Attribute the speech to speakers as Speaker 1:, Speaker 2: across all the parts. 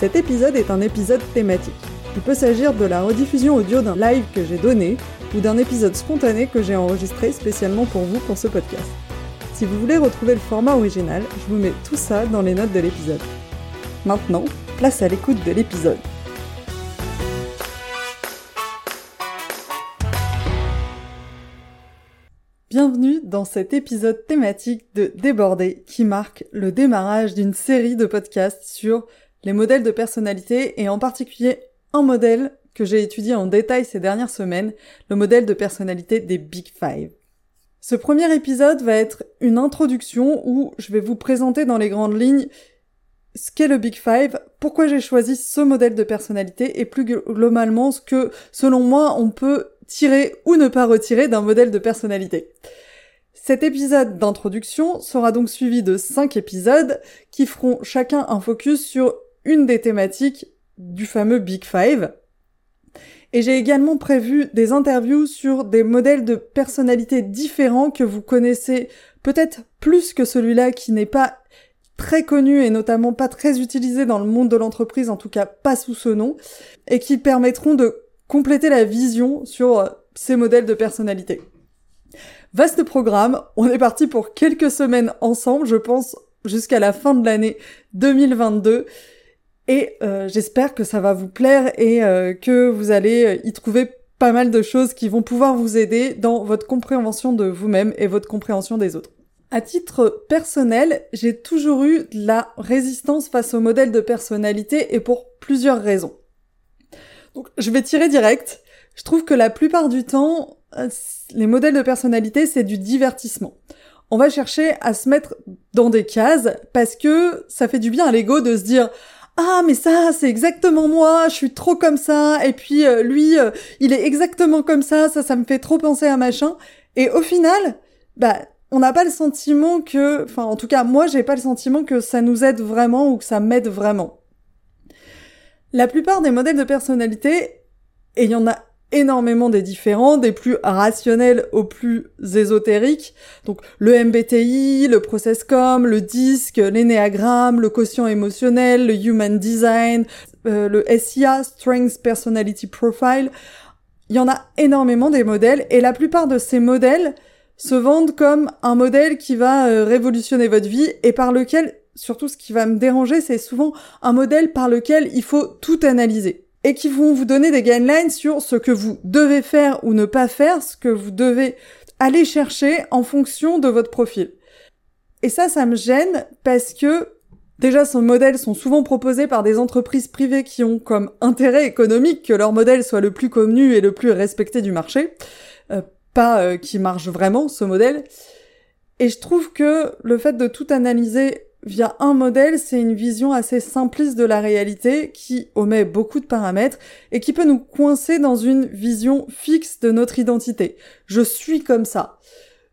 Speaker 1: Cet épisode est un épisode thématique. Il peut s'agir de la rediffusion audio d'un live que j'ai donné ou d'un épisode spontané que j'ai enregistré spécialement pour vous pour ce podcast. Si vous voulez retrouver le format original, je vous mets tout ça dans les notes de l'épisode. Maintenant, place à l'écoute de l'épisode. Bienvenue dans cet épisode thématique de Débordé qui marque le démarrage d'une série de podcasts sur les modèles de personnalité et en particulier un modèle que j'ai étudié en détail ces dernières semaines, le modèle de personnalité des Big Five. Ce premier épisode va être une introduction où je vais vous présenter dans les grandes lignes ce qu'est le Big Five, pourquoi j'ai choisi ce modèle de personnalité et plus globalement ce que, selon moi, on peut tirer ou ne pas retirer d'un modèle de personnalité. Cet épisode d'introduction sera donc suivi de cinq épisodes qui feront chacun un focus sur une des thématiques du fameux Big Five. Et j'ai également prévu des interviews sur des modèles de personnalité différents que vous connaissez peut-être plus que celui-là qui n'est pas très connu et notamment pas très utilisé dans le monde de l'entreprise, en tout cas pas sous ce nom, et qui permettront de compléter la vision sur euh, ces modèles de personnalité. Vaste programme, on est parti pour quelques semaines ensemble, je pense jusqu'à la fin de l'année 2022. Et euh, j'espère que ça va vous plaire et euh, que vous allez euh, y trouver pas mal de choses qui vont pouvoir vous aider dans votre compréhension de vous-même et votre compréhension des autres. À titre personnel, j'ai toujours eu de la résistance face au modèle de personnalité et pour plusieurs raisons. Donc je vais tirer direct. Je trouve que la plupart du temps, les modèles de personnalité, c'est du divertissement. On va chercher à se mettre dans des cases parce que ça fait du bien à l'ego de se dire ah mais ça c'est exactement moi, je suis trop comme ça et puis euh, lui euh, il est exactement comme ça, ça ça me fait trop penser à machin et au final bah on n'a pas le sentiment que enfin en tout cas moi j'ai pas le sentiment que ça nous aide vraiment ou que ça m'aide vraiment. La plupart des modèles de personnalité et il y en a énormément des différents, des plus rationnels aux plus ésotériques. Donc le MBTI, le ProcessCom, le DISC, l'énéagramme, le quotient émotionnel, le Human Design, euh, le SIA, Strength Personality Profile. Il y en a énormément des modèles et la plupart de ces modèles se vendent comme un modèle qui va euh, révolutionner votre vie et par lequel, surtout ce qui va me déranger, c'est souvent un modèle par lequel il faut tout analyser et qui vont vous donner des guidelines sur ce que vous devez faire ou ne pas faire, ce que vous devez aller chercher en fonction de votre profil. Et ça, ça me gêne parce que déjà, ces modèles sont souvent proposés par des entreprises privées qui ont comme intérêt économique que leur modèle soit le plus connu et le plus respecté du marché, euh, pas euh, qui marche vraiment ce modèle. Et je trouve que le fait de tout analyser via un modèle, c'est une vision assez simpliste de la réalité qui omet beaucoup de paramètres et qui peut nous coincer dans une vision fixe de notre identité. Je suis comme ça.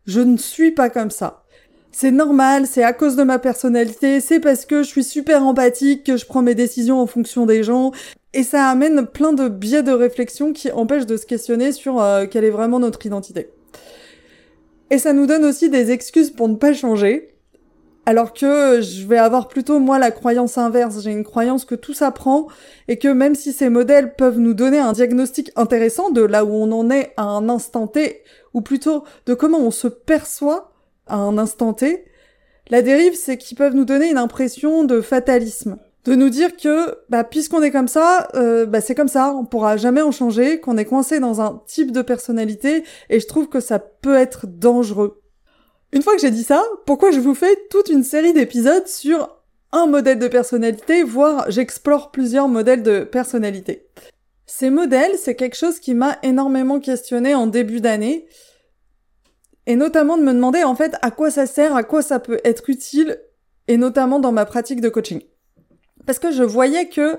Speaker 1: Je ne suis pas comme ça. C'est normal, c'est à cause de ma personnalité, c'est parce que je suis super empathique que je prends mes décisions en fonction des gens. Et ça amène plein de biais de réflexion qui empêchent de se questionner sur euh, quelle est vraiment notre identité. Et ça nous donne aussi des excuses pour ne pas changer, alors que je vais avoir plutôt moi la croyance inverse. J'ai une croyance que tout s'apprend et que même si ces modèles peuvent nous donner un diagnostic intéressant de là où on en est à un instant T, ou plutôt de comment on se perçoit à un instant T, la dérive c'est qu'ils peuvent nous donner une impression de fatalisme. De nous dire que, bah, puisqu'on est comme ça, euh, bah, c'est comme ça, on pourra jamais en changer, qu'on est coincé dans un type de personnalité, et je trouve que ça peut être dangereux. Une fois que j'ai dit ça, pourquoi je vous fais toute une série d'épisodes sur un modèle de personnalité, voire j'explore plusieurs modèles de personnalité. Ces modèles, c'est quelque chose qui m'a énormément questionné en début d'année, et notamment de me demander en fait à quoi ça sert, à quoi ça peut être utile, et notamment dans ma pratique de coaching. Parce que je voyais que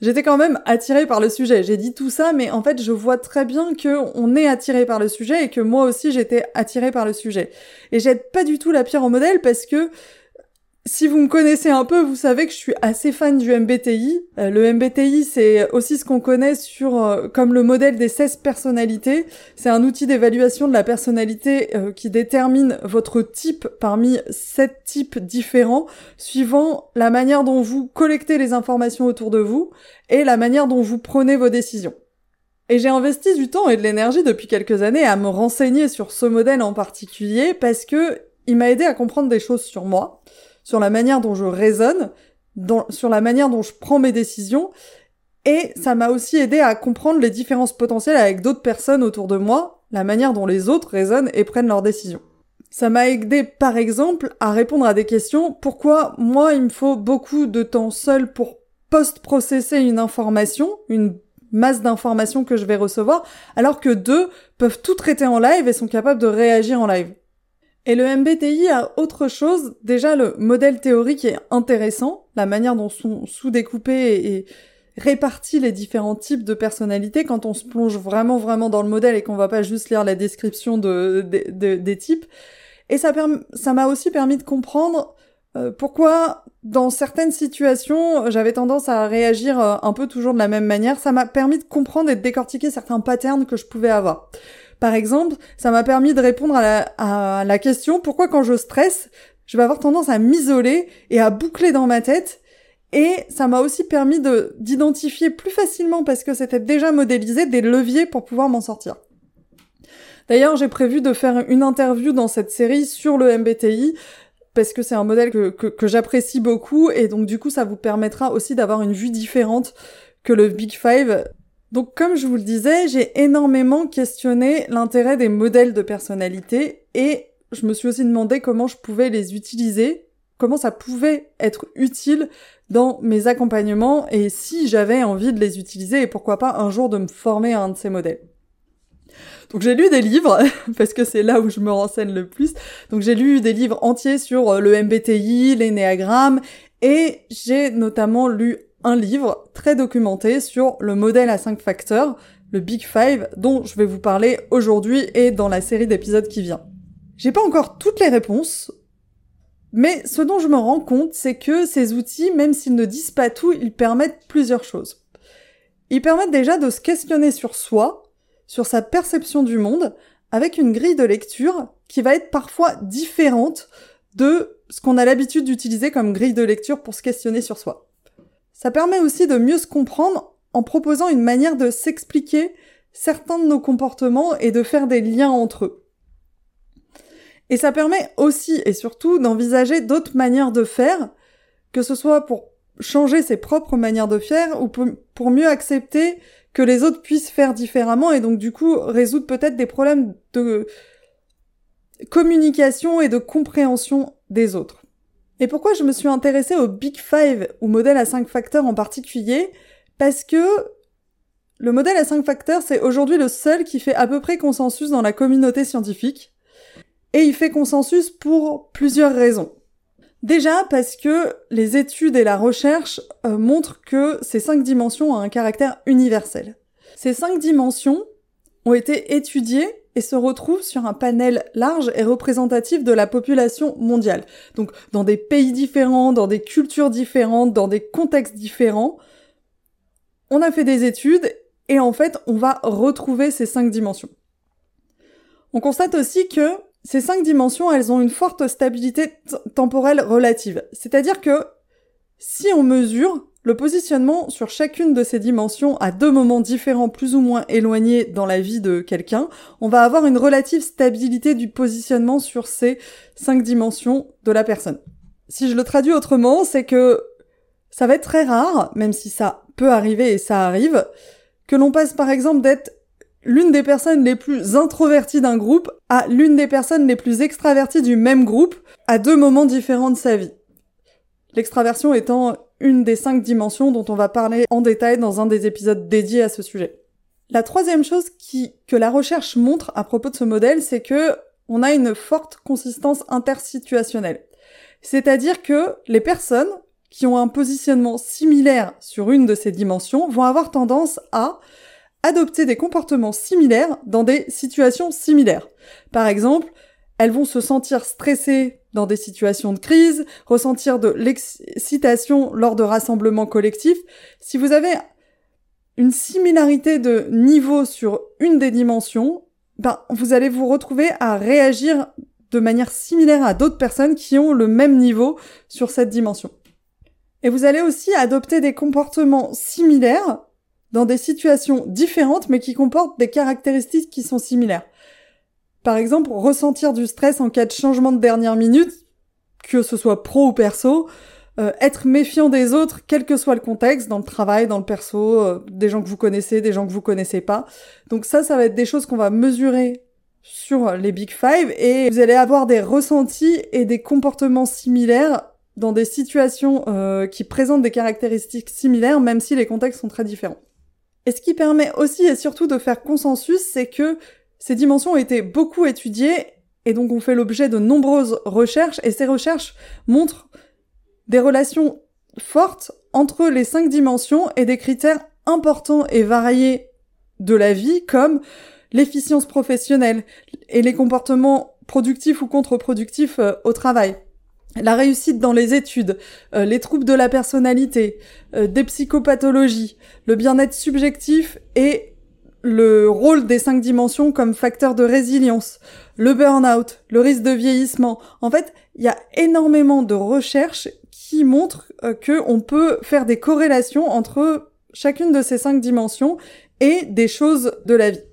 Speaker 1: j'étais quand même attirée par le sujet. J'ai dit tout ça, mais en fait, je vois très bien que on est attiré par le sujet et que moi aussi j'étais attirée par le sujet. Et j'aide pas du tout la pierre en modèle parce que si vous me connaissez un peu, vous savez que je suis assez fan du MBTI. Euh, le MBTI, c'est aussi ce qu'on connaît sur euh, comme le modèle des 16 personnalités. C'est un outil d'évaluation de la personnalité euh, qui détermine votre type parmi sept types différents, suivant la manière dont vous collectez les informations autour de vous et la manière dont vous prenez vos décisions. Et j'ai investi du temps et de l'énergie depuis quelques années à me renseigner sur ce modèle en particulier parce que il m'a aidé à comprendre des choses sur moi sur la manière dont je raisonne, sur la manière dont je prends mes décisions, et ça m'a aussi aidé à comprendre les différences potentielles avec d'autres personnes autour de moi, la manière dont les autres raisonnent et prennent leurs décisions. Ça m'a aidé par exemple à répondre à des questions pourquoi moi il me faut beaucoup de temps seul pour post-processer une information, une masse d'informations que je vais recevoir, alors que deux peuvent tout traiter en live et sont capables de réagir en live? Et le MBTI a autre chose. Déjà, le modèle théorique est intéressant, la manière dont sont sous-découpés et, répartis les différents types de personnalités quand on se plonge vraiment vraiment dans le modèle et qu'on va pas juste lire la description de, des types. Et ça ça m'a aussi permis de comprendre euh, pourquoi dans certaines situations j'avais tendance à réagir euh, un peu toujours de la même manière. Ça m'a permis de comprendre et de décortiquer certains patterns que je pouvais avoir. Par exemple, ça m'a permis de répondre à la, question pourquoi quand je stresse, je vais avoir tendance à m'isoler et à boucler dans ma tête. Et ça m'a aussi permis de d'identifier plus facilement, parce que c'était déjà modélisé, des leviers pour pouvoir m'en sortir. D'ailleurs, j'ai prévu de faire une interview dans cette série sur le MBTI, parce que c'est un modèle que, que j'apprécie beaucoup, et donc du coup, ça vous permettra aussi d'avoir une vue différente que le Big Five donc comme je vous le disais, j'ai énormément questionné l'intérêt des modèles de personnalité et je me suis aussi demandé comment je pouvais les utiliser, comment ça pouvait être utile dans mes accompagnements et si j'avais envie de les utiliser et pourquoi pas un jour de me former à un de ces modèles. Donc j'ai lu des livres, parce que c'est là où je me renseigne le plus. Donc j'ai lu des livres entiers sur euh, le MBTI, les néagrammes, et j'ai notamment lu un livre très documenté sur le modèle à 5 facteurs, le Big Five, dont je vais vous parler aujourd'hui et dans la série d'épisodes qui vient. J'ai pas encore toutes les réponses, mais ce dont je me rends compte, c'est que ces outils, même s'ils ne disent pas tout, ils permettent plusieurs choses. Ils permettent déjà de se questionner sur soi, sur sa perception du monde, avec une grille de lecture qui va être parfois différente de ce qu'on a l'habitude d'utiliser comme grille de lecture pour se questionner sur soi. Ça permet aussi de mieux se comprendre en proposant une manière de s'expliquer certains de nos comportements et de faire des liens entre eux. Et ça permet aussi et surtout d'envisager d'autres manières de faire, que ce soit pour changer ses propres manières de faire ou pour mieux accepter que les autres puissent faire différemment et donc du coup résoudre peut-être des problèmes de communication et de compréhension des autres. Et pourquoi je me suis intéressée au Big Five, ou modèle à 5 facteurs en particulier? Parce que le modèle à 5 facteurs, c'est aujourd'hui le seul qui fait à peu près consensus dans la communauté scientifique. Et il fait consensus pour plusieurs raisons. Déjà parce que les études et la recherche euh, montrent que ces cinq dimensions ont un caractère universel. Ces cinq dimensions ont été étudiées et se retrouve sur un panel large et représentatif de la population mondiale. Donc dans des pays différents, dans des cultures différentes, dans des contextes différents. On a fait des études et en fait on va retrouver ces cinq dimensions. On constate aussi que ces cinq dimensions, elles ont une forte stabilité temporelle relative. C'est-à-dire que si on mesure le positionnement sur chacune de ces dimensions à deux moments différents plus ou moins éloignés dans la vie de quelqu'un, on va avoir une relative stabilité du positionnement sur ces cinq dimensions de la personne. Si je le traduis autrement, c'est que ça va être très rare, même si ça peut arriver et ça arrive, que l'on passe par exemple d'être l'une des personnes les plus introverties d'un groupe à l'une des personnes les plus extraverties du même groupe à deux moments différents de sa vie. L'extraversion étant une des cinq dimensions dont on va parler en détail dans un des épisodes dédiés à ce sujet. La troisième chose que la recherche montre à propos de ce modèle, c'est que on a une forte consistance intersituationnelle. C'est-à-dire que les personnes qui ont un positionnement similaire sur une de ces dimensions vont avoir tendance à adopter des comportements similaires dans des situations similaires. Par exemple, elles vont se sentir stressées dans des situations de crise, ressentir de l'excitation lors de rassemblements collectifs. Si vous avez une similarité de niveau sur une des dimensions, ben, vous allez vous retrouver à réagir de manière similaire à d'autres personnes qui ont le même niveau sur cette dimension. Et vous allez aussi adopter des comportements similaires dans des situations différentes mais qui comportent des caractéristiques qui sont similaires. Par exemple, ressentir du stress en cas de changement de dernière minute, que ce soit pro ou perso, euh, être méfiant des autres, quel que soit le contexte, dans le travail, dans le perso, euh, des gens que vous connaissez, des gens que vous connaissez pas. Donc ça, ça va être des choses qu'on va mesurer sur les Big Five et vous allez avoir des ressentis et des comportements similaires dans des situations euh, qui présentent des caractéristiques similaires, même si les contextes sont très différents. Et ce qui permet aussi et surtout de faire consensus, c'est que ces dimensions ont été beaucoup étudiées et donc ont fait l'objet de nombreuses recherches et ces recherches montrent des relations fortes entre les cinq dimensions et des critères importants et variés de la vie comme l'efficience professionnelle et les comportements productifs ou contre-productifs euh, au travail. La réussite dans les études, euh, les troubles de la personnalité, euh, des psychopathologies, le bien-être subjectif et le rôle des cinq dimensions comme facteur de résilience, le burn-out, le risque de vieillissement. En fait, il y a énormément de recherches qui montrent euh, que on peut faire des corrélations entre chacune de ces cinq dimensions et des choses de la vie.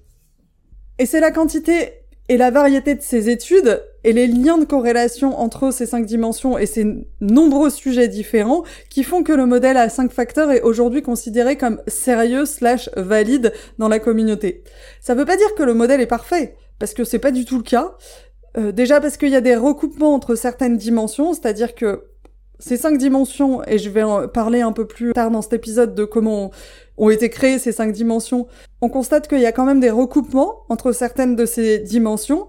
Speaker 1: Et c'est la quantité et la variété de ces études et les liens de corrélation entre ces cinq dimensions et ces nombreux sujets différents qui font que le modèle à cinq facteurs est aujourd'hui considéré comme sérieux slash valide dans la communauté. Ça veut pas dire que le modèle est parfait, parce que c'est pas du tout le cas. Euh, déjà parce qu'il y a des recoupements entre certaines dimensions, c'est-à-dire que ces cinq dimensions, et je vais en parler un peu plus tard dans cet épisode de comment ont été créées ces cinq dimensions, on constate qu'il y a quand même des recoupements entre certaines de ces dimensions,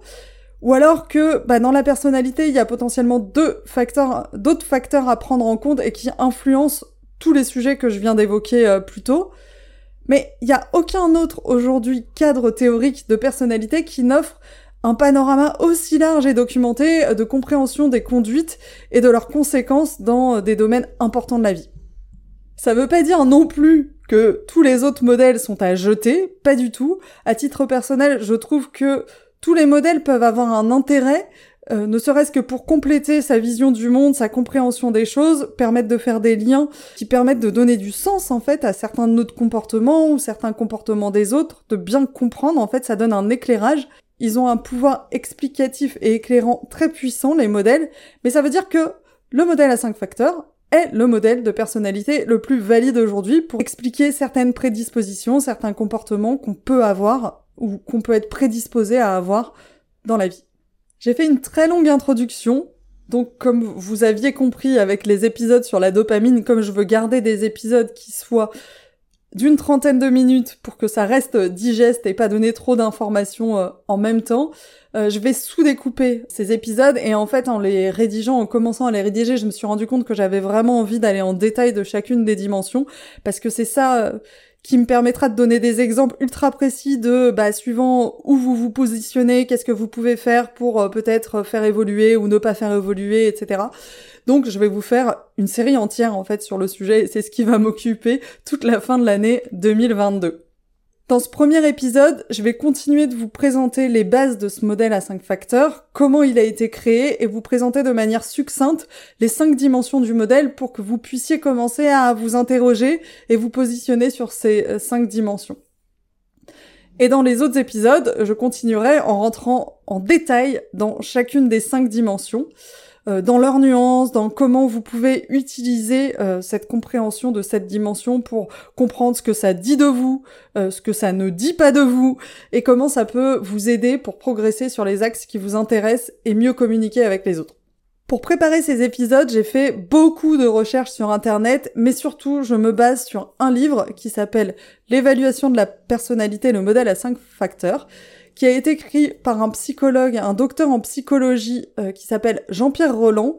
Speaker 1: ou alors que bah, dans la personnalité, il y a potentiellement deux facteurs, d'autres facteurs à prendre en compte et qui influencent tous les sujets que je viens d'évoquer euh, plus tôt. Mais il n'y a aucun autre aujourd'hui cadre théorique de personnalité qui n'offre un panorama aussi large et documenté de compréhension des conduites et de leurs conséquences dans des domaines importants de la vie. Ça veut pas dire non plus que tous les autres modèles sont à jeter, pas du tout. À titre personnel, je trouve que tous les modèles peuvent avoir un intérêt, euh, ne serait-ce que pour compléter sa vision du monde, sa compréhension des choses, permettre de faire des liens qui permettent de donner du sens en fait à certains de notre comportements ou certains comportements des autres, de bien comprendre en fait, ça donne un éclairage. Ils ont un pouvoir explicatif et éclairant très puissant, les modèles, mais ça veut dire que le modèle à cinq facteurs, est le modèle de personnalité le plus valide aujourd'hui pour expliquer certaines prédispositions, certains comportements qu'on peut avoir ou qu'on peut être prédisposé à avoir dans la vie. J'ai fait une très longue introduction, donc comme vous aviez compris avec les épisodes sur la dopamine, comme je veux garder des épisodes qui soient d'une trentaine de minutes pour que ça reste digeste et pas donner trop d'informations euh, en même temps, euh, je vais sous-découper ces épisodes et en fait en les rédigeant, en commençant à les rédiger, je me suis rendu compte que j'avais vraiment envie d'aller en détail de chacune des dimensions parce que c'est ça euh, qui me permettra de donner des exemples ultra précis de bah, suivant où vous vous positionnez, qu'est-ce que vous pouvez faire pour peut-être faire évoluer ou ne pas faire évoluer, etc. Donc je vais vous faire une série entière en fait sur le sujet et c'est ce qui va m'occuper toute la fin de l'année 2022. Dans ce premier épisode, je vais continuer de vous présenter les bases de ce modèle à 5 facteurs, comment il a été créé et vous présenter de manière succincte les 5 dimensions du modèle pour que vous puissiez commencer à vous interroger et vous positionner sur ces 5 euh, dimensions. Et dans les autres épisodes, je continuerai en rentrant en détail dans chacune des 5 dimensions. Euh, dans leurs nuances, dans comment vous pouvez utiliser euh, cette compréhension de cette dimension pour comprendre ce que ça dit de vous, euh, ce que ça ne dit pas de vous, et comment ça peut vous aider pour progresser sur les axes qui vous intéressent et mieux communiquer avec les autres. Pour préparer ces épisodes, j'ai fait beaucoup de recherches sur Internet, mais surtout, je me base sur un livre qui s'appelle L'évaluation de la personnalité, le modèle à 5 facteurs, qui a été écrit par un psychologue, un docteur en psychologie euh, qui s'appelle Jean-Pierre Roland,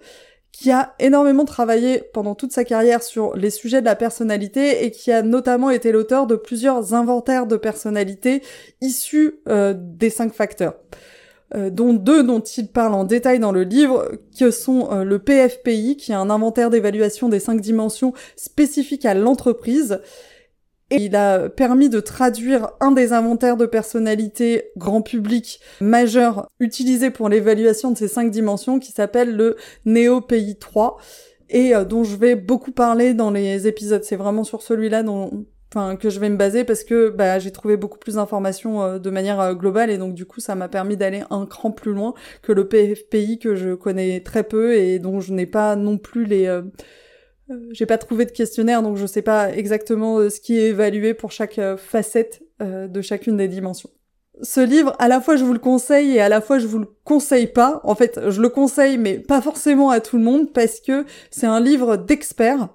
Speaker 1: qui a énormément travaillé pendant toute sa carrière sur les sujets de la personnalité et qui a notamment été l'auteur de plusieurs inventaires de personnalité issus euh, des cinq facteurs. Euh, dont deux dont il parle en détail dans le livre, que sont le PFPI, qui est un inventaire d'évaluation des cinq dimensions spécifiques à l'entreprise, et il a permis de traduire un des inventaires de personnalité grand public majeur utilisé pour l'évaluation de ces cinq dimensions qui s'appelle le NeoPI 3 et euh, dont je vais beaucoup parler dans les épisodes. C'est vraiment sur celui-là dont que je vais me baser parce que bah, j'ai trouvé beaucoup plus d'informations euh, de manière euh, globale et donc du coup ça m'a permis d'aller un cran plus loin que le PFPI que je connais très peu et dont je n'ai pas non plus les j'ai pas trouvé de questionnaire, donc je sais pas exactement euh, ce qui est évalué pour chaque euh, facette de chacune des dimensions. Ce livre, à la fois je vous le conseille et à la fois je vous le conseille pas. En fait, je le conseille, mais pas forcément à tout le monde parce que c'est un livre d'experts.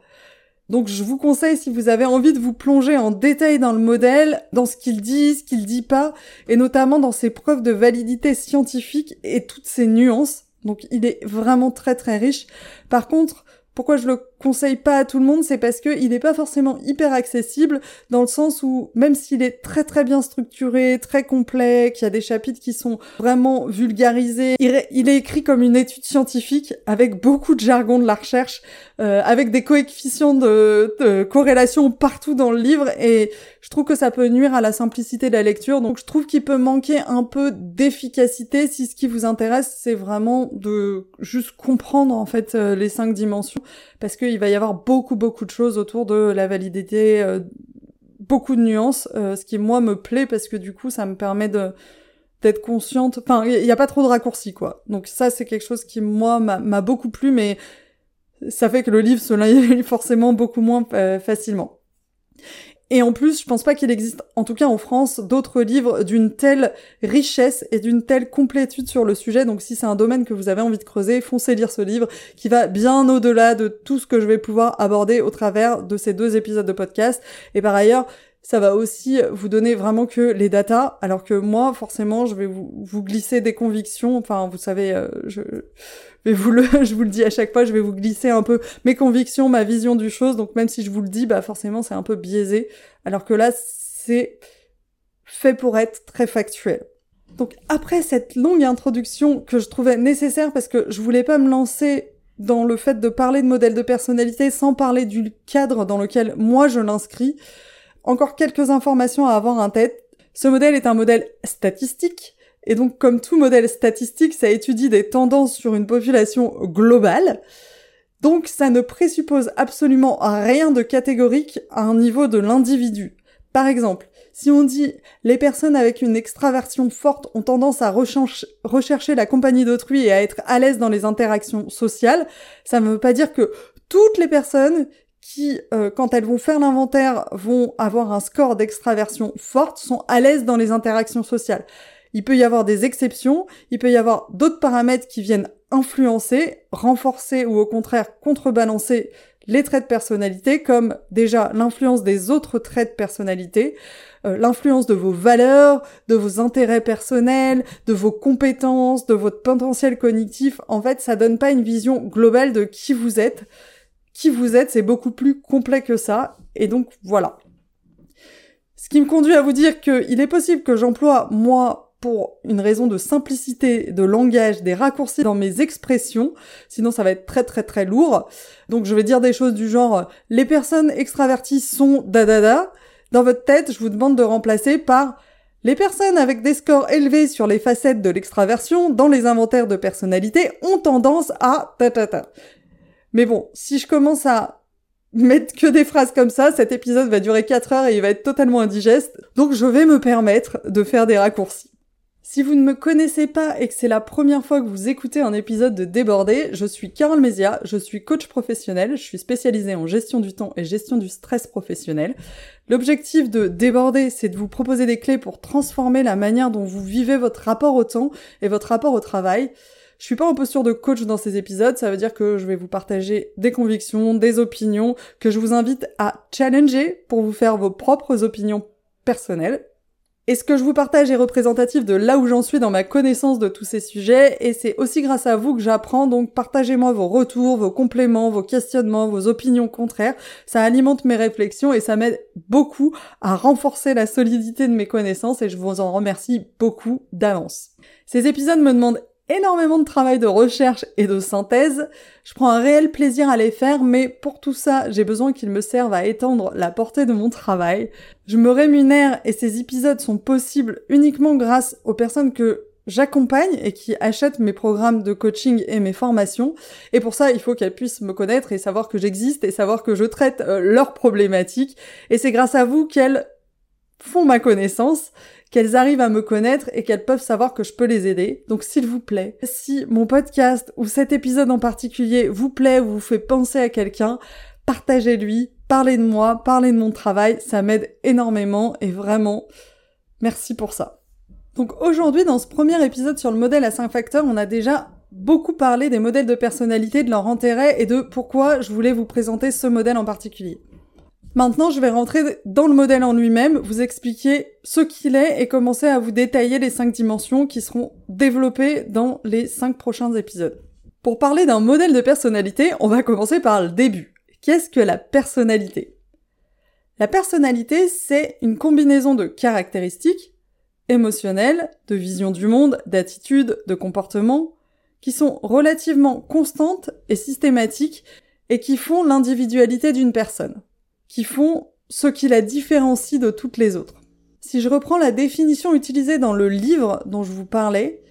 Speaker 1: Donc je vous conseille si vous avez envie de vous plonger en détail dans le modèle, dans ce qu'il dit, ce qu'il dit pas, et notamment dans ses preuves de validité scientifique et toutes ses nuances. Donc il est vraiment très très riche. Par contre, pourquoi je le conseille pas à tout le monde, c'est parce que il n'est pas forcément hyper accessible dans le sens où même s'il est très très bien structuré, très complet, qu'il y a des chapitres qui sont vraiment vulgarisés, il est écrit comme une étude scientifique avec beaucoup de jargon de la recherche, euh, avec des coefficients de, de, corrélation partout dans le livre et je trouve que ça peut nuire à la simplicité de la lecture. Donc je trouve qu'il peut manquer un peu d'efficacité si ce qui vous intéresse c'est vraiment de juste comprendre en fait euh, les cinq dimensions parce qu'il va y avoir beaucoup beaucoup de choses autour de la validité, euh, beaucoup de nuances, euh, ce qui moi me plaît parce que du coup ça me permet de d'être consciente. Enfin, il n'y a pas trop de raccourcis quoi. Donc ça c'est quelque chose qui moi m'a beaucoup plu, mais ça fait que le livre se lit forcément beaucoup moins euh, facilement. Et en plus, je pense pas qu'il existe, en tout cas en France, d'autres livres d'une telle richesse et d'une telle complétude sur le sujet. Donc si c'est un domaine que vous avez envie de creuser, foncez lire ce livre qui va bien au-delà de tout ce que je vais pouvoir aborder au travers de ces deux épisodes de podcast. Et par ailleurs, ça va aussi vous donner vraiment que les datas, alors que moi, forcément, je vais vous, vous glisser des convictions. Enfin, vous savez, euh, je vais vous le, je vous le dis à chaque fois, je vais vous glisser un peu mes convictions, ma vision du chose. Donc même si je vous le dis, bah forcément, c'est un peu biaisé. Alors que là, c'est fait pour être très factuel. Donc après cette longue introduction que je trouvais nécessaire parce que je voulais pas me lancer dans le fait de parler de modèle de personnalité sans parler du cadre dans lequel moi je l'inscris, encore quelques informations à avoir en tête. Ce modèle est un modèle statistique, et donc comme tout modèle statistique, ça étudie des tendances sur une population globale. Donc ça ne présuppose absolument rien de catégorique à un niveau de l'individu. Par exemple, si on dit les personnes avec une extraversion forte ont tendance à rechercher la compagnie d'autrui et à être à l'aise dans les interactions sociales, ça ne veut pas dire que toutes les personnes qui, euh, quand elles vont faire l'inventaire, vont avoir un score d'extraversion forte, sont à l'aise dans les interactions sociales. Il peut y avoir des exceptions, il peut y avoir d'autres paramètres qui viennent influencer, renforcer ou au contraire contrebalancer les traits de personnalité, comme déjà l'influence des autres traits de personnalité, euh, l'influence de vos valeurs, de vos intérêts personnels, de vos compétences, de votre potentiel cognitif. En fait, ça donne pas une vision globale de qui vous êtes qui vous êtes, c'est beaucoup plus complet que ça. Et donc voilà. Ce qui me conduit à vous dire qu'il est possible que j'emploie, moi, pour une raison de simplicité de langage, des raccourcis dans mes expressions, sinon ça va être très très très lourd. Donc je vais dire des choses du genre les personnes extraverties sont da da da. Dans votre tête, je vous demande de remplacer par les personnes avec des scores élevés sur les facettes de l'extraversion dans les inventaires de personnalité ont tendance à ta ta ta. Mais bon, si je commence à mettre que des phrases comme ça, cet épisode va durer 4 heures et il va être totalement indigeste, donc je vais me permettre de faire des raccourcis. Si vous ne me connaissez pas et que c'est la première fois que vous écoutez un épisode de Débordé, je suis Carole Mézia, je suis coach professionnel, je suis spécialisée en gestion du temps et gestion du stress professionnel. L'objectif de Débordé, c'est de vous proposer des clés pour transformer la manière dont vous vivez votre rapport au temps et votre rapport au travail. Je suis pas en posture de coach dans ces épisodes, ça veut dire que je vais vous partager des convictions, des opinions, que je vous invite à challenger pour vous faire vos propres opinions personnelles. Et ce que je vous partage est représentatif de là où j'en suis dans ma connaissance de tous ces sujets, et c'est aussi grâce à vous que j'apprends, donc partagez-moi vos retours, vos compléments, vos questionnements, vos opinions contraires, ça alimente mes réflexions et ça m'aide beaucoup à renforcer la solidité de mes connaissances, et je vous en remercie beaucoup d'avance. Ces épisodes me demandent énormément de travail de recherche et de synthèse. Je prends un réel plaisir à les faire, mais pour tout ça, j'ai besoin qu'ils me servent à étendre la portée de mon travail. Je me rémunère et ces épisodes sont possibles uniquement grâce aux personnes que j'accompagne et qui achètent mes programmes de coaching et mes formations. Et pour ça, il faut qu'elles puissent me connaître et savoir que j'existe et savoir que je traite euh, leurs problématiques. Et c'est grâce à vous qu'elles font ma connaissance qu'elles arrivent à me connaître et qu'elles peuvent savoir que je peux les aider. Donc s'il vous plaît, si mon podcast ou cet épisode en particulier vous plaît ou vous fait penser à quelqu'un, partagez-lui, parlez de moi, parlez de mon travail, ça m'aide énormément et vraiment merci pour ça. Donc aujourd'hui dans ce premier épisode sur le modèle à 5 facteurs, on a déjà beaucoup parlé des modèles de personnalité, de leur intérêt et de pourquoi je voulais vous présenter ce modèle en particulier. Maintenant, je vais rentrer dans le modèle en lui-même, vous expliquer ce qu'il est et commencer à vous détailler les cinq dimensions qui seront développées dans les cinq prochains épisodes. Pour parler d'un modèle de personnalité, on va commencer par le début. Qu'est-ce que la personnalité? La personnalité, c'est une combinaison de caractéristiques émotionnelles, de vision du monde, d'attitudes, de comportements, qui sont relativement constantes et systématiques et qui font l'individualité d'une personne qui font ce qui la différencie de toutes les autres. Si je reprends la définition utilisée dans le livre dont je vous parlais,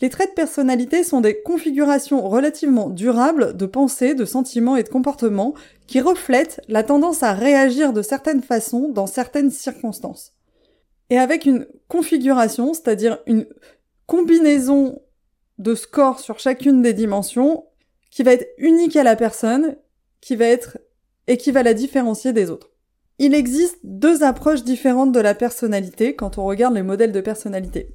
Speaker 1: les traits de personnalité sont des configurations relativement durables de pensée, de sentiments et de comportements qui reflètent la tendance à réagir de certaines façons dans certaines circonstances. Et avec une configuration, c'est-à-dire une combinaison de scores sur chacune des dimensions qui va être unique à la personne, qui va être et qui va la différencier des autres. Il existe deux approches différentes de la personnalité quand on regarde les modèles de personnalité.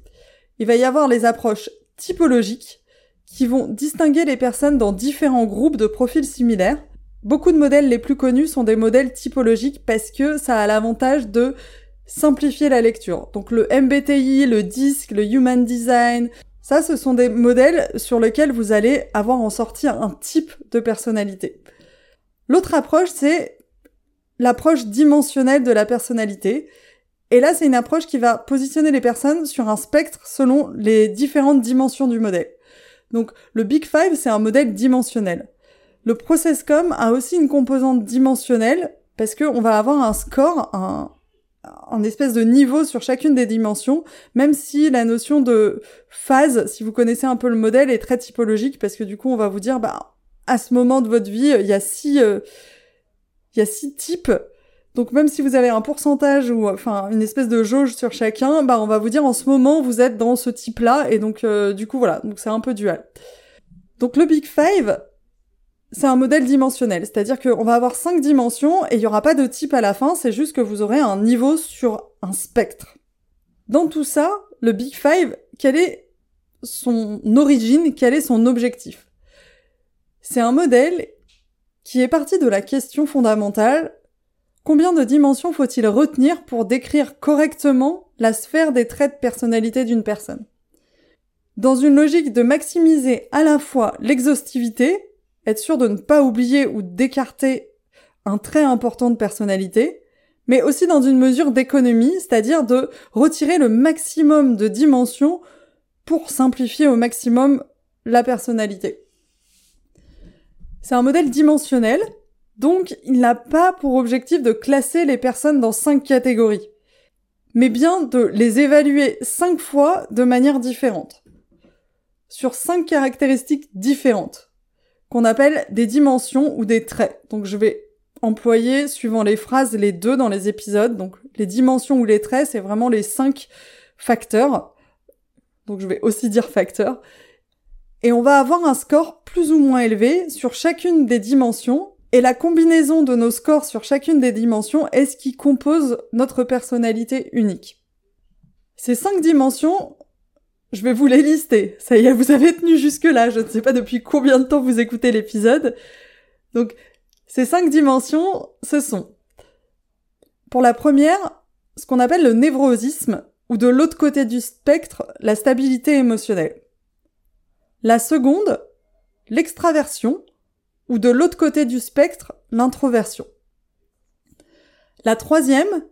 Speaker 1: Il va y avoir les approches typologiques qui vont distinguer les personnes dans différents groupes de profils similaires. Beaucoup de modèles les plus connus sont des modèles typologiques parce que ça a l'avantage de simplifier la lecture. Donc le MBTI, le DISC, le Human Design, ça ce sont des modèles sur lesquels vous allez avoir en sortir un type de personnalité. L'autre approche, c'est l'approche dimensionnelle de la personnalité. Et là, c'est une approche qui va positionner les personnes sur un spectre selon les différentes dimensions du modèle. Donc, le Big Five, c'est un modèle dimensionnel. Le ProcessCom a aussi une composante dimensionnelle parce qu'on va avoir un score, un, un espèce de niveau sur chacune des dimensions, même si la notion de phase, si vous connaissez un peu le modèle, est très typologique parce que du coup, on va vous dire, bah, à ce moment de votre vie, il y a six, euh, il y a six types. Donc même si vous avez un pourcentage ou enfin une espèce de jauge sur chacun, bah on va vous dire en ce moment vous êtes dans ce type-là et donc euh, du coup voilà, donc c'est un peu dual. Donc le Big Five, c'est un modèle dimensionnel, c'est-à-dire qu'on va avoir cinq dimensions et il n'y aura pas de type à la fin, c'est juste que vous aurez un niveau sur un spectre. Dans tout ça, le Big Five, quelle est son origine, quel est son objectif? C'est un modèle qui est parti de la question fondamentale combien de dimensions faut-il retenir pour décrire correctement la sphère des traits de personnalité d'une personne? Dans une logique de maximiser à la fois l'exhaustivité, être sûr de ne pas oublier ou d'écarter un trait important de personnalité, mais aussi dans une mesure d'économie, c'est-à-dire de retirer le maximum de dimensions pour simplifier au maximum la personnalité. C'est un modèle dimensionnel, donc il n'a pas pour objectif de classer les personnes dans cinq catégories, mais bien de les évaluer cinq fois de manière différente, sur cinq caractéristiques différentes, qu'on appelle des dimensions ou des traits. Donc je vais employer, suivant les phrases, les deux dans les épisodes. Donc les dimensions ou les traits, c'est vraiment les cinq facteurs. Donc je vais aussi dire facteurs et on va avoir un score plus ou moins élevé sur chacune des dimensions, et la combinaison de nos scores sur chacune des dimensions est ce qui compose notre personnalité unique. Ces cinq dimensions, je vais vous les lister. Ça y est, vous avez tenu jusque-là. Je ne sais pas depuis combien de temps vous écoutez l'épisode. Donc, ces cinq dimensions, ce sont, pour la première, ce qu'on appelle le névrosisme, ou de l'autre côté du spectre, la stabilité émotionnelle. La seconde, l'extraversion, ou de l'autre côté du spectre, l'introversion. La troisième,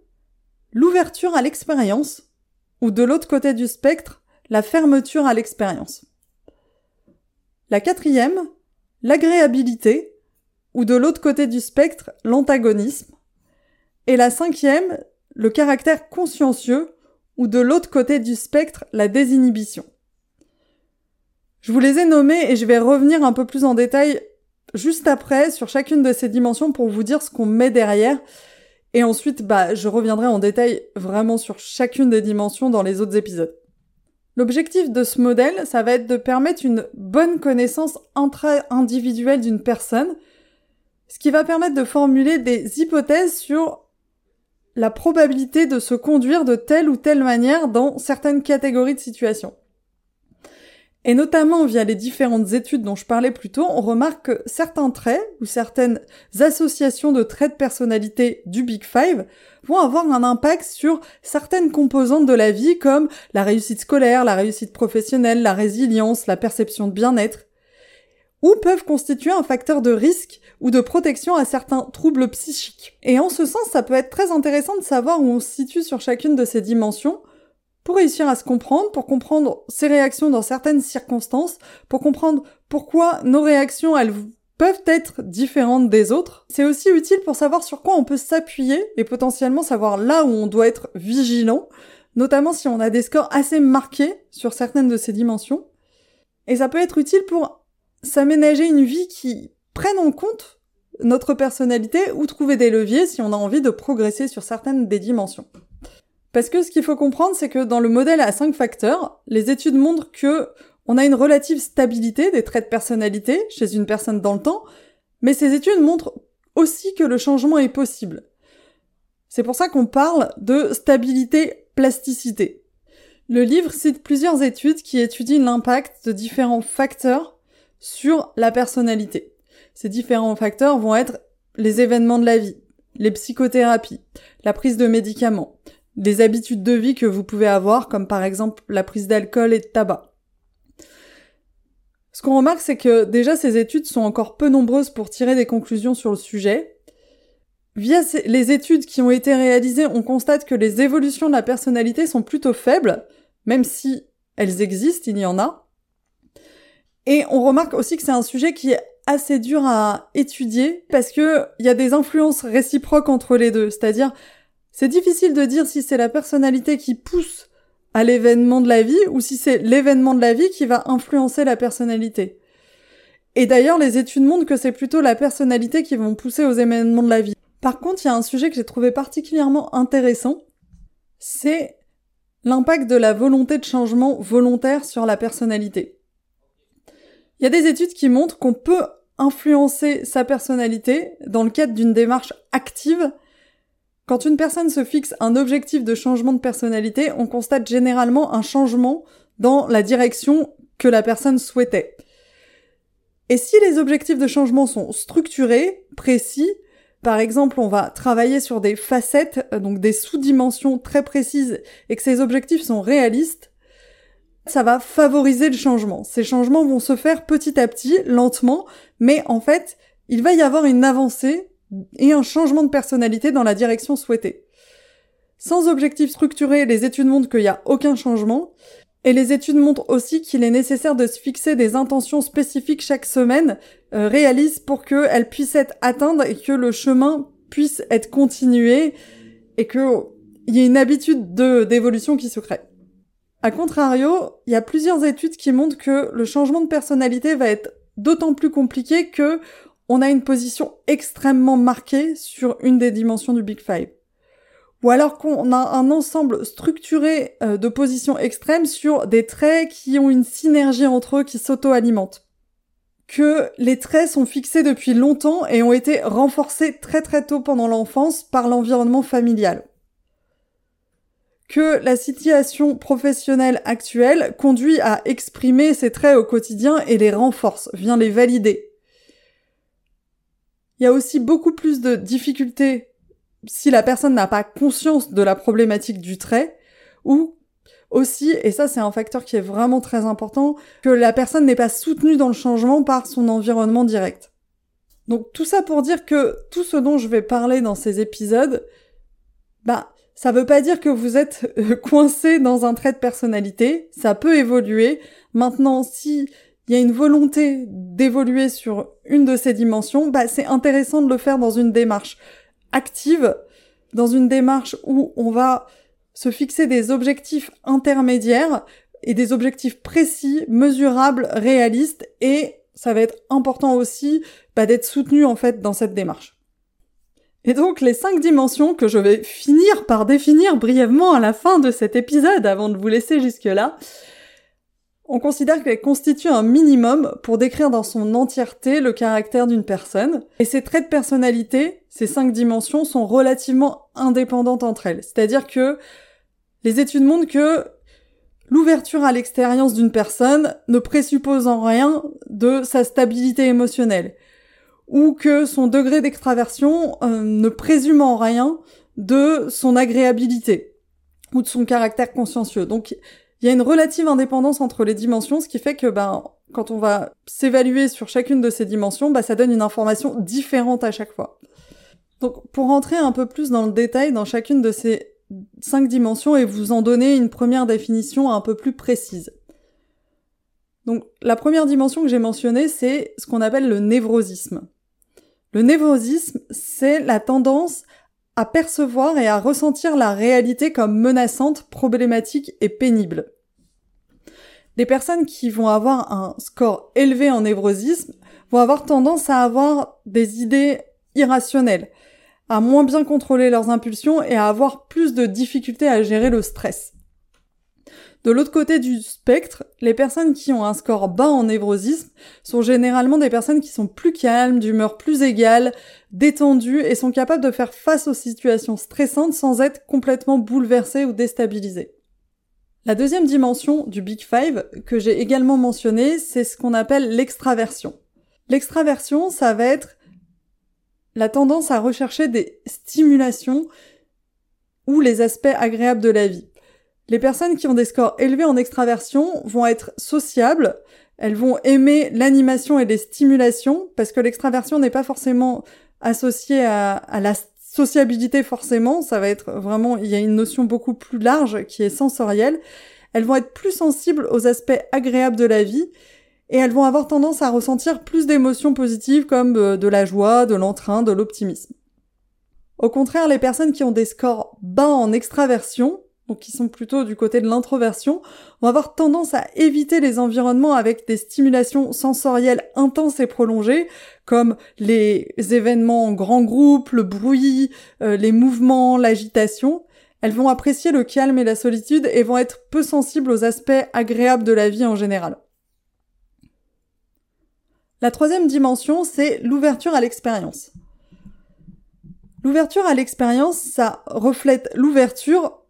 Speaker 1: l'ouverture à l'expérience, ou de l'autre côté du spectre, la fermeture à l'expérience. La quatrième, l'agréabilité, ou de l'autre côté du spectre, l'antagonisme. Et la cinquième, le caractère consciencieux, ou de l'autre côté du spectre, la désinhibition. Je vous les ai nommés et je vais revenir un peu plus en détail juste après sur chacune de ces dimensions pour vous dire ce qu'on met derrière. Et ensuite, bah, je reviendrai en détail vraiment sur chacune des dimensions dans les autres épisodes. L'objectif de ce modèle, ça va être de permettre une bonne connaissance intra-individuelle d'une personne, ce qui va permettre de formuler des hypothèses sur la probabilité de se conduire de telle ou telle manière dans certaines catégories de situations. Et notamment via les différentes études dont je parlais plus tôt, on remarque que certains traits ou certaines associations de traits de personnalité du Big Five vont avoir un impact sur certaines composantes de la vie comme la réussite scolaire, la réussite professionnelle, la résilience, la perception de bien-être, ou peuvent constituer un facteur de risque ou de protection à certains troubles psychiques. Et en ce sens, ça peut être très intéressant de savoir où on se situe sur chacune de ces dimensions pour réussir à se comprendre, pour comprendre ses réactions dans certaines circonstances, pour comprendre pourquoi nos réactions, elles peuvent être différentes des autres. C'est aussi utile pour savoir sur quoi on peut s'appuyer et potentiellement savoir là où on doit être vigilant, notamment si on a des scores assez marqués sur certaines de ces dimensions. Et ça peut être utile pour s'aménager une vie qui prenne en compte notre personnalité ou trouver des leviers si on a envie de progresser sur certaines des dimensions. Parce que ce qu'il faut comprendre, c'est que dans le modèle à 5 facteurs, les études montrent que on a une relative stabilité des traits de personnalité chez une personne dans le temps, mais ces études montrent aussi que le changement est possible. C'est pour ça qu'on parle de stabilité-plasticité. Le livre cite plusieurs études qui étudient l'impact de différents facteurs sur la personnalité. Ces différents facteurs vont être les événements de la vie, les psychothérapies, la prise de médicaments, des habitudes de vie que vous pouvez avoir, comme par exemple la prise d'alcool et de tabac. Ce qu'on remarque, c'est que déjà ces études sont encore peu nombreuses pour tirer des conclusions sur le sujet. Via les études qui ont été réalisées, on constate que les évolutions de la personnalité sont plutôt faibles, même si elles existent, il y en a. Et on remarque aussi que c'est un sujet qui est assez dur à étudier parce que il y a des influences réciproques entre les deux. C'est-à-dire, c'est difficile de dire si c'est la personnalité qui pousse à l'événement de la vie ou si c'est l'événement de la vie qui va influencer la personnalité. Et d'ailleurs, les études montrent que c'est plutôt la personnalité qui vont pousser aux événements de la vie. Par contre, il y a un sujet que j'ai trouvé particulièrement intéressant, c'est l'impact de la volonté de changement volontaire sur la personnalité. Il y a des études qui montrent qu'on peut influencer sa personnalité dans le cadre d'une démarche active quand une personne se fixe un objectif de changement de personnalité, on constate généralement un changement dans la direction que la personne souhaitait. Et si les objectifs de changement sont structurés, précis, par exemple, on va travailler sur des facettes, euh, donc des sous-dimensions très précises, et que ces objectifs sont réalistes, ça va favoriser le changement. Ces changements vont se faire petit à petit, lentement, mais en fait, il va y avoir une avancée et un changement de personnalité dans la direction souhaitée. Sans objectif structuré, les études montrent qu'il n'y a aucun changement, et les études montrent aussi qu'il est nécessaire de se fixer des intentions spécifiques chaque semaine, euh, réalistes pour qu'elles puissent être atteintes et que le chemin puisse être continué et qu'il y ait une habitude d'évolution qui se crée. A contrario, il y a plusieurs études qui montrent que le changement de personnalité va être d'autant plus compliqué que on a une position extrêmement marquée sur une des dimensions du Big Five. Ou alors qu'on a un ensemble structuré euh, de positions extrêmes sur des traits qui ont une synergie entre eux qui s'auto-alimentent. Que les traits sont fixés depuis longtemps et ont été renforcés très très tôt pendant l'enfance par l'environnement familial. Que la situation professionnelle actuelle conduit à exprimer ces traits au quotidien et les renforce, vient les valider. Il y a aussi beaucoup plus de difficultés si la personne n'a pas conscience de la problématique du trait, ou aussi, et ça c'est un facteur qui est vraiment très important, que la personne n'est pas soutenue dans le changement par son environnement direct. Donc tout ça pour dire que tout ce dont je vais parler dans ces épisodes, bah ça veut pas dire que vous êtes euh, coincé dans un trait de personnalité, ça peut évoluer. Maintenant, si il y a une volonté d'évoluer sur une de ces dimensions, bah c'est intéressant de le faire dans une démarche active, dans une démarche où on va se fixer des objectifs intermédiaires et des objectifs précis, mesurables, réalistes et ça va être important aussi bah, d'être soutenu en fait dans cette démarche. Et donc les cinq dimensions que je vais finir par définir brièvement à la fin de cet épisode avant de vous laisser jusque-là, on considère qu'elles constituent un minimum pour décrire dans son entièreté le caractère d'une personne. Et ces traits de personnalité, ces cinq dimensions, sont relativement indépendantes entre elles. C'est-à-dire que les études montrent que l'ouverture à l'expérience d'une personne ne présuppose en rien de sa stabilité émotionnelle ou que son degré d'extraversion euh, ne présume en rien de son agréabilité ou de son caractère consciencieux. Donc il y a une relative indépendance entre les dimensions, ce qui fait que ben quand on va s'évaluer sur chacune de ces dimensions, bah, ça donne une information différente à chaque fois. Donc pour rentrer un peu plus dans le détail dans chacune de ces cinq dimensions et vous en donner une première définition un peu plus précise. Donc la première dimension que j'ai mentionnée, c'est ce qu'on appelle le névrosisme. Le névrosisme, c'est la tendance à percevoir et à ressentir la réalité comme menaçante, problématique et pénible. Les personnes qui vont avoir un score élevé en névrosisme vont avoir tendance à avoir des idées irrationnelles, à moins bien contrôler leurs impulsions et à avoir plus de difficultés à gérer le stress. De l'autre côté du spectre, les personnes qui ont un score bas en névrosisme sont généralement des personnes qui sont plus calmes, d'humeur plus égale, détendues et sont capables de faire face aux situations stressantes sans être complètement bouleversées ou déstabilisées. La deuxième dimension du Big Five que j'ai également mentionné, c'est ce qu'on appelle l'extraversion. L'extraversion, ça va être la tendance à rechercher des stimulations ou les aspects agréables de la vie. Les personnes qui ont des scores élevés en extraversion vont être sociables, elles vont aimer l'animation et les stimulations, parce que l'extraversion n'est pas forcément associée à, la sociabilité forcément, ça va être vraiment, il y a une notion beaucoup plus large qui est sensorielle. Elles vont être plus sensibles aux aspects agréables de la vie, et elles vont avoir tendance à ressentir plus d'émotions positives comme euh, de la joie, de l'entrain, de l'optimisme. Au contraire, les personnes qui ont des scores bas en extraversion, donc qui sont plutôt du côté de l'introversion, vont avoir tendance à éviter les environnements avec des stimulations sensorielles intenses et prolongées, comme les événements en grand groupe, le bruit, euh, les mouvements, l'agitation. Elles vont apprécier le calme et la solitude et vont être peu sensibles aux aspects agréables de la vie en général. La troisième dimension, c'est l'ouverture à l'expérience. L'ouverture à l'expérience, ça reflète l'ouverture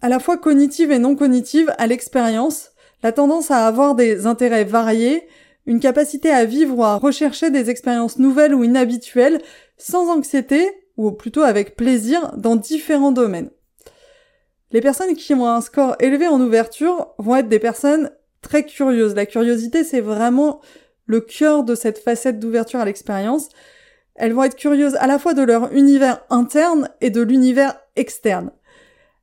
Speaker 1: à la fois cognitive et non cognitive à l'expérience, la tendance à avoir des intérêts variés, une capacité à vivre ou à rechercher des expériences nouvelles ou inhabituelles sans anxiété, ou plutôt avec plaisir, dans différents domaines. Les personnes qui ont un score élevé en ouverture vont être des personnes très curieuses. La curiosité, c'est vraiment le cœur de cette facette d'ouverture à l'expérience. Elles vont être curieuses à la fois de leur univers interne et de l'univers externe.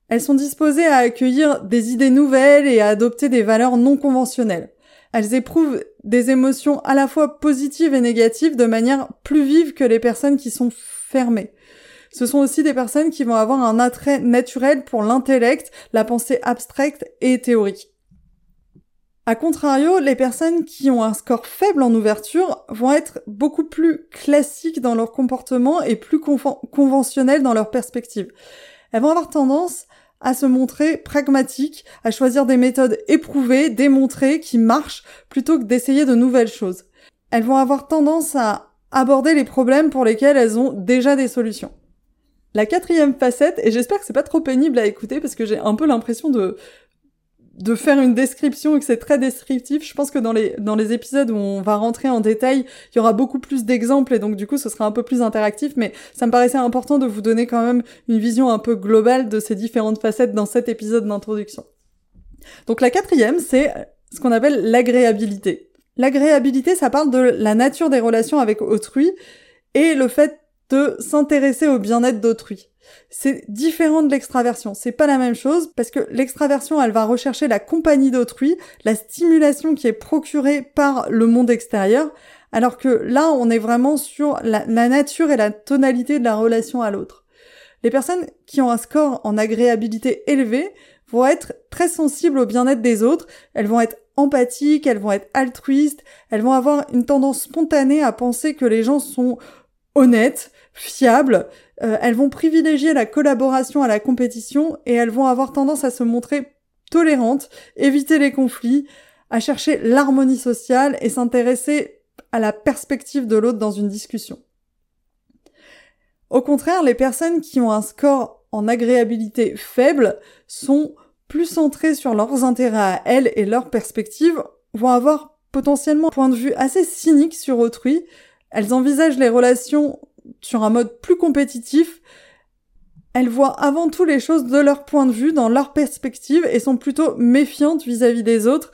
Speaker 1: Elles sont disposées à accueillir des idées nouvelles et à adopter des valeurs non conventionnelles. Elles éprouvent des émotions à la fois positives et négatives de manière plus vive que les personnes qui sont fermées. Ce sont aussi des personnes qui vont avoir un attrait naturel pour l'intellect, la pensée abstraite et théorique. A contrario, les personnes qui ont un score faible en ouverture vont être beaucoup plus classiques dans leur comportement et plus conventionnelles dans leur perspective. Elles vont avoir tendance à se montrer pragmatiques, à choisir des méthodes éprouvées, démontrées, qui marchent, plutôt que d'essayer de nouvelles choses. Elles vont avoir tendance à aborder les problèmes pour lesquels elles ont déjà des solutions. La quatrième facette, et j'espère que c'est pas trop pénible à écouter parce que j'ai un peu l'impression de de faire une description et que c'est très descriptif. Je pense que dans les, épisodes où on va rentrer en détail, il y aura beaucoup plus d'exemples et donc du coup ce sera un peu plus interactif, mais ça me paraissait important de vous donner quand même une vision un peu globale de ces différentes facettes dans cet épisode d'introduction. Donc la quatrième, c'est ce qu'on appelle l'agréabilité. L'agréabilité, ça parle de la nature des relations avec autrui et le fait de s'intéresser au bien-être d'autrui. C'est différent de l'extraversion. C'est pas la même chose parce que l'extraversion, elle va rechercher la compagnie d'autrui, la stimulation qui est procurée par le monde extérieur, alors que là, on est vraiment sur la, nature et la tonalité de la relation à l'autre. Les personnes qui ont un score en agréabilité élevé vont être très sensibles au bien-être des autres, elles vont être empathiques, elles vont être altruistes, elles vont avoir une tendance spontanée à penser que les gens sont honnêtes, fiables, euh, elles vont privilégier la collaboration à la compétition et elles vont avoir tendance à se montrer tolérantes, éviter les conflits, à chercher l'harmonie sociale et s'intéresser à la perspective de l'autre dans une discussion. Au contraire, les personnes qui ont un score en agréabilité faible sont plus centrées sur leurs intérêts à elles et leurs perspectives, vont avoir potentiellement un point de vue assez cynique sur autrui, elles envisagent les relations sur un mode plus compétitif, elles voient avant tout les choses de leur point de vue, dans leur perspective, et sont plutôt méfiantes vis-à-vis des autres,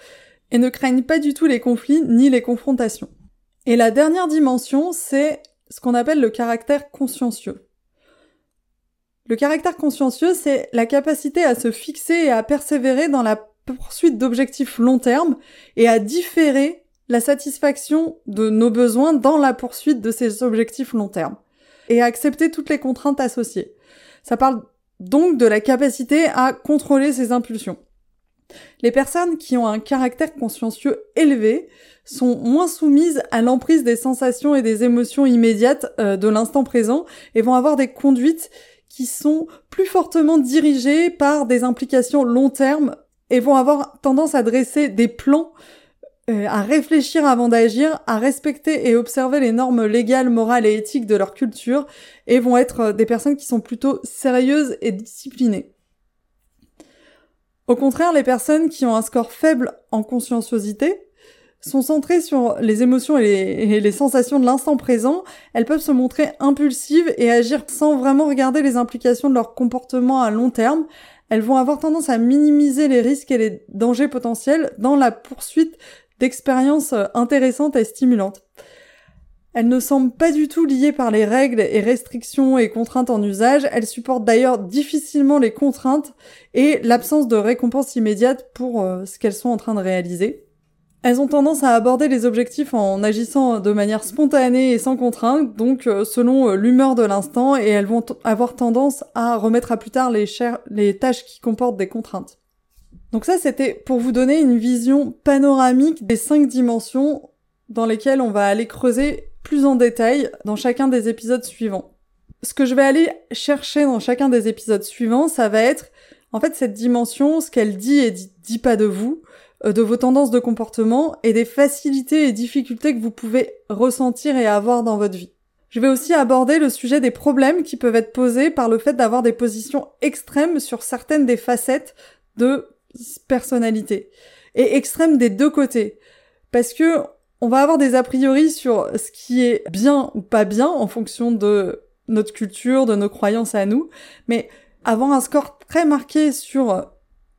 Speaker 1: et ne craignent pas du tout les conflits ni les confrontations. Et la dernière dimension, c'est ce qu'on appelle le caractère consciencieux. Le caractère consciencieux, c'est la capacité à se fixer et à persévérer dans la poursuite d'objectifs long terme et à différer la satisfaction de nos besoins dans la poursuite de ces objectifs long terme et à accepter toutes les contraintes associées. Ça parle donc de la capacité à contrôler ses impulsions. Les personnes qui ont un caractère consciencieux élevé sont moins soumises à l'emprise des sensations et des émotions immédiates euh, de l'instant présent et vont avoir des conduites qui sont plus fortement dirigées par des implications long terme et vont avoir tendance à dresser des plans euh, à réfléchir avant d'agir, à respecter et observer les normes légales, morales et éthiques de leur culture, et vont être euh, des personnes qui sont plutôt sérieuses et disciplinées. Au contraire, les personnes qui ont un score faible en conscienciosité sont centrées sur les émotions et les, et les sensations de l'instant présent, elles peuvent se montrer impulsives et agir sans vraiment regarder les implications de leur comportement à long terme, elles vont avoir tendance à minimiser les risques et les dangers potentiels dans la poursuite d'expériences euh, intéressantes et stimulantes. Elles ne semblent pas du tout liées par les règles et restrictions et contraintes en usage, elles supportent d'ailleurs difficilement les contraintes et l'absence de récompense immédiate pour euh, ce qu'elles sont en train de réaliser. Elles ont tendance à aborder les objectifs en agissant de manière spontanée et sans contrainte, donc euh, selon l'humeur de l'instant, et elles vont avoir tendance à remettre à plus tard les tâches qui comportent des contraintes. Donc ça, c'était pour vous donner une vision panoramique des cinq dimensions dans lesquelles on va aller creuser plus en détail dans chacun des épisodes suivants. Ce que je vais aller chercher dans chacun des épisodes suivants, ça va être en fait cette dimension, ce qu'elle dit et dit, pas de vous, euh, de vos tendances de comportement et des facilités et difficultés que vous pouvez ressentir et avoir dans votre vie. Je vais aussi aborder le sujet des problèmes qui peuvent être posés par le fait d'avoir des positions extrêmes sur certaines des facettes de personnalité. Et extrême des deux côtés. Parce que on va avoir des a priori sur ce qui est bien ou pas bien en fonction de notre culture, de nos croyances à nous. Mais avoir un score très marqué sur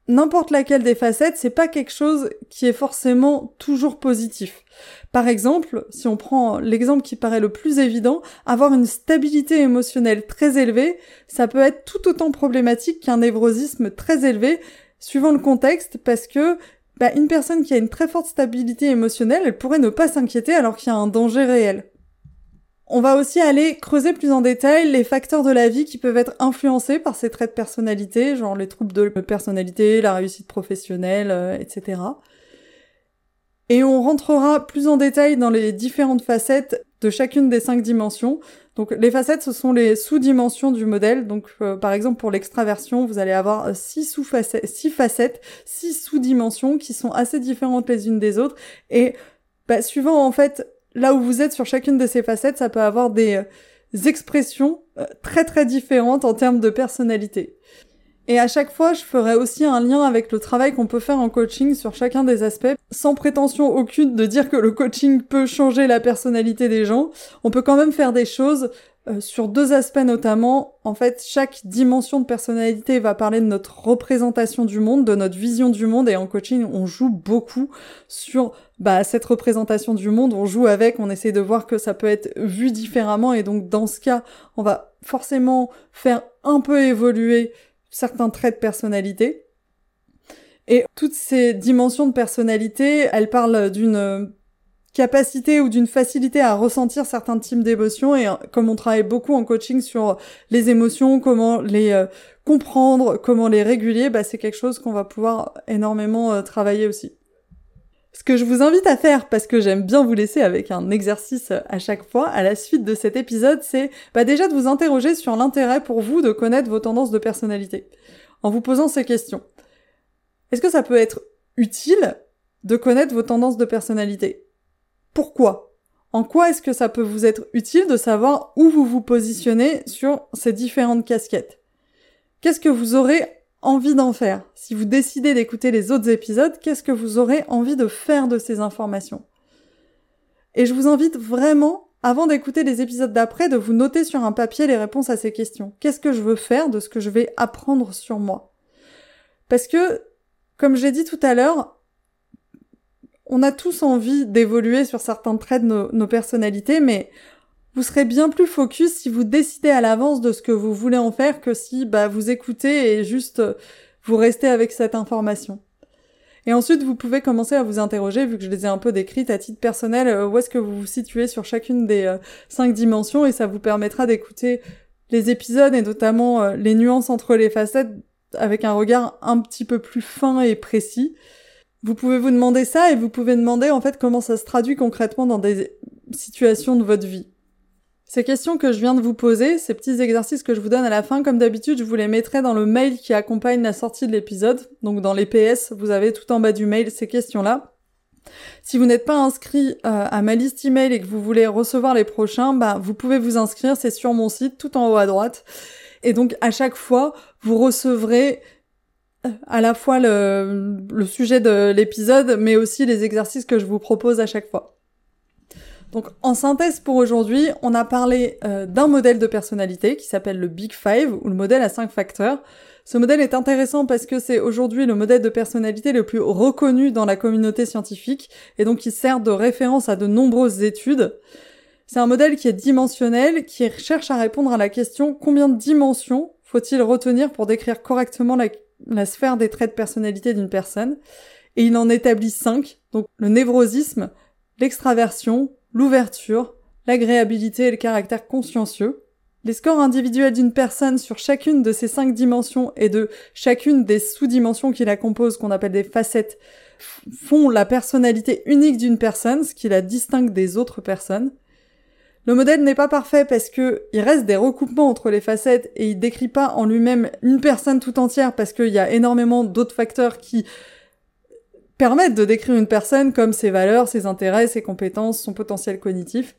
Speaker 1: n'importe laquelle des facettes, c'est pas quelque chose qui est forcément toujours positif. Par exemple, si on prend l'exemple qui paraît le plus évident, avoir une stabilité émotionnelle très élevée, ça peut être tout autant problématique qu'un névrosisme très élevé, suivant le contexte, parce que bah, une personne qui a une très forte stabilité émotionnelle, elle pourrait ne pas s'inquiéter alors qu'il y a un danger réel. On va aussi aller creuser plus en détail les facteurs de la vie qui peuvent être influencés par ces traits de personnalité, genre les troubles de personnalité, la réussite professionnelle, euh, etc. Et on rentrera plus en détail dans les différentes facettes de chacune des cinq dimensions. Donc les facettes, ce sont les sous-dimensions du modèle. Donc euh, par exemple pour l'extraversion, vous allez avoir euh, six sous-facettes, six sous-dimensions qui sont assez différentes les unes des autres. Et bah, suivant en fait là où vous êtes sur chacune de ces facettes, ça peut avoir des, euh, expressions très très différentes en termes de personnalité. Et à chaque fois, je ferai aussi un lien avec le travail qu'on peut faire en coaching sur chacun des aspects, sans prétention aucune de dire que le coaching peut changer la personnalité des gens. On peut quand même faire des choses euh, sur deux aspects notamment. En fait, chaque dimension de personnalité va parler de notre représentation du monde, de notre vision du monde, et en coaching, on joue beaucoup sur bah, cette représentation du monde, on joue avec, on essaie de voir que ça peut être vu différemment, et donc dans ce cas, on va forcément faire un peu évoluer certains traits de personnalité. Et toutes ces dimensions de personnalité, elles parlent d'une capacité ou d'une facilité à ressentir certains types d'émotions et comme on travaille beaucoup en coaching sur les émotions, comment les euh, comprendre, comment les réguler, bah c'est quelque chose qu'on va pouvoir énormément euh, travailler aussi. Ce que je vous invite à faire, parce que j'aime bien vous laisser avec un exercice à chaque fois, à la suite de cet épisode, c'est bah déjà de vous interroger sur l'intérêt pour vous de connaître vos tendances de personnalité. En vous posant ces questions. Est-ce que ça peut être utile de connaître vos tendances de personnalité? Pourquoi? En quoi est-ce que ça peut vous être utile de savoir où vous vous positionnez sur ces différentes casquettes? Qu'est-ce que vous aurez envie d'en faire. Si vous décidez d'écouter les autres épisodes, qu'est-ce que vous aurez envie de faire de ces informations? Et je vous invite vraiment, avant d'écouter les épisodes d'après, de vous noter sur un papier les réponses à ces questions. Qu'est-ce que je veux faire de ce que je vais apprendre sur moi? Parce que, comme j'ai dit tout à l'heure, on a tous envie d'évoluer sur certains traits de nos, personnalités, mais vous serez bien plus focus si vous décidez à l'avance de ce que vous voulez en faire que si bah, vous écoutez et juste euh, vous restez avec cette information. Et ensuite, vous pouvez commencer à vous interroger, vu que je les ai un peu décrites à titre personnel, euh, où est-ce que vous vous situez sur chacune des euh, cinq dimensions, et ça vous permettra d'écouter les épisodes et notamment les nuances entre les facettes avec un regard un petit peu plus fin et précis. Vous pouvez vous demander ça et vous pouvez demander en fait comment ça se traduit concrètement dans des situations de votre vie. Ces questions que je viens de vous poser, ces petits exercices que je vous donne à la fin, comme d'habitude, je vous les mettrai dans le mail qui accompagne la sortie de l'épisode. Donc dans les PS, vous avez tout en bas du mail ces questions-là. Si vous n'êtes pas inscrit euh, à ma liste email et que vous voulez recevoir les prochains, bah, vous pouvez vous inscrire, c'est sur mon site, tout en haut à droite. Et donc à chaque fois, vous recevrez euh, à la fois le, le sujet de l'épisode, mais aussi les exercices que je vous propose à chaque fois. Donc en synthèse pour aujourd'hui, on a parlé euh, d'un modèle de personnalité qui s'appelle le Big Five ou le modèle à cinq facteurs. Ce modèle est intéressant parce que c'est aujourd'hui le modèle de personnalité le plus reconnu dans la communauté scientifique et donc il sert de référence à de nombreuses études. C'est un modèle qui est dimensionnel, qui cherche à répondre à la question combien de dimensions faut-il retenir pour décrire correctement la, la sphère des traits de personnalité d'une personne? Et il en établit cinq, donc le névrosisme, l'extraversion, l'ouverture, l'agréabilité et le caractère consciencieux. Les scores individuels d'une personne sur chacune de ces cinq dimensions et de chacune des sous-dimensions qui la composent, qu'on appelle des facettes, font la personnalité unique d'une personne, ce qui la distingue des autres personnes. Le modèle n'est pas parfait parce que il reste des recoupements entre les facettes et il décrit pas en lui-même une personne tout entière parce qu'il y a énormément d'autres facteurs qui permettent de décrire une personne comme ses valeurs, ses intérêts, ses compétences, son potentiel cognitif,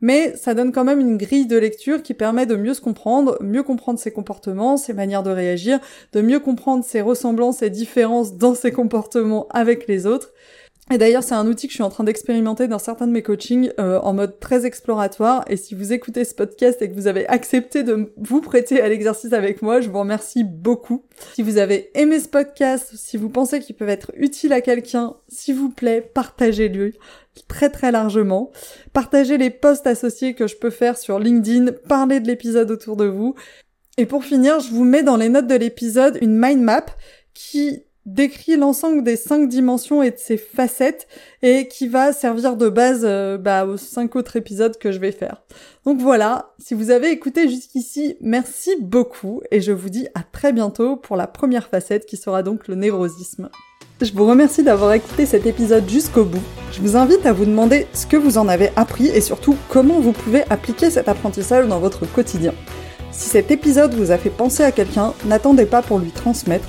Speaker 1: mais ça donne quand même une grille de lecture qui permet de mieux se comprendre, mieux comprendre ses comportements, ses manières de réagir, de mieux comprendre ses ressemblances et différences dans ses comportements avec les autres, et d'ailleurs, c'est un outil que je suis en train d'expérimenter dans certains de mes coachings euh, en mode très exploratoire. Et si vous écoutez ce podcast et que vous avez accepté de vous prêter à l'exercice avec moi, je vous remercie beaucoup. Si vous avez aimé ce podcast, si vous pensez qu'il peut être utile à quelqu'un, s'il vous plaît, partagez-le très très largement. Partagez les posts associés que je peux faire sur LinkedIn, parlez de l'épisode autour de vous. Et pour finir, je vous mets dans les notes de l'épisode une mind map qui décrit l'ensemble des cinq dimensions et de ses facettes et qui va servir de base euh, bah, aux cinq autres épisodes que je vais faire. Donc voilà, si vous avez écouté jusqu'ici, merci beaucoup et je vous dis à très bientôt pour la première facette qui sera donc le névrosisme. Je vous remercie d'avoir écouté cet épisode jusqu'au bout. Je vous invite à vous demander ce que vous en avez appris et surtout comment vous pouvez appliquer cet apprentissage dans votre quotidien. Si cet épisode vous a fait penser à quelqu'un, n'attendez pas pour lui transmettre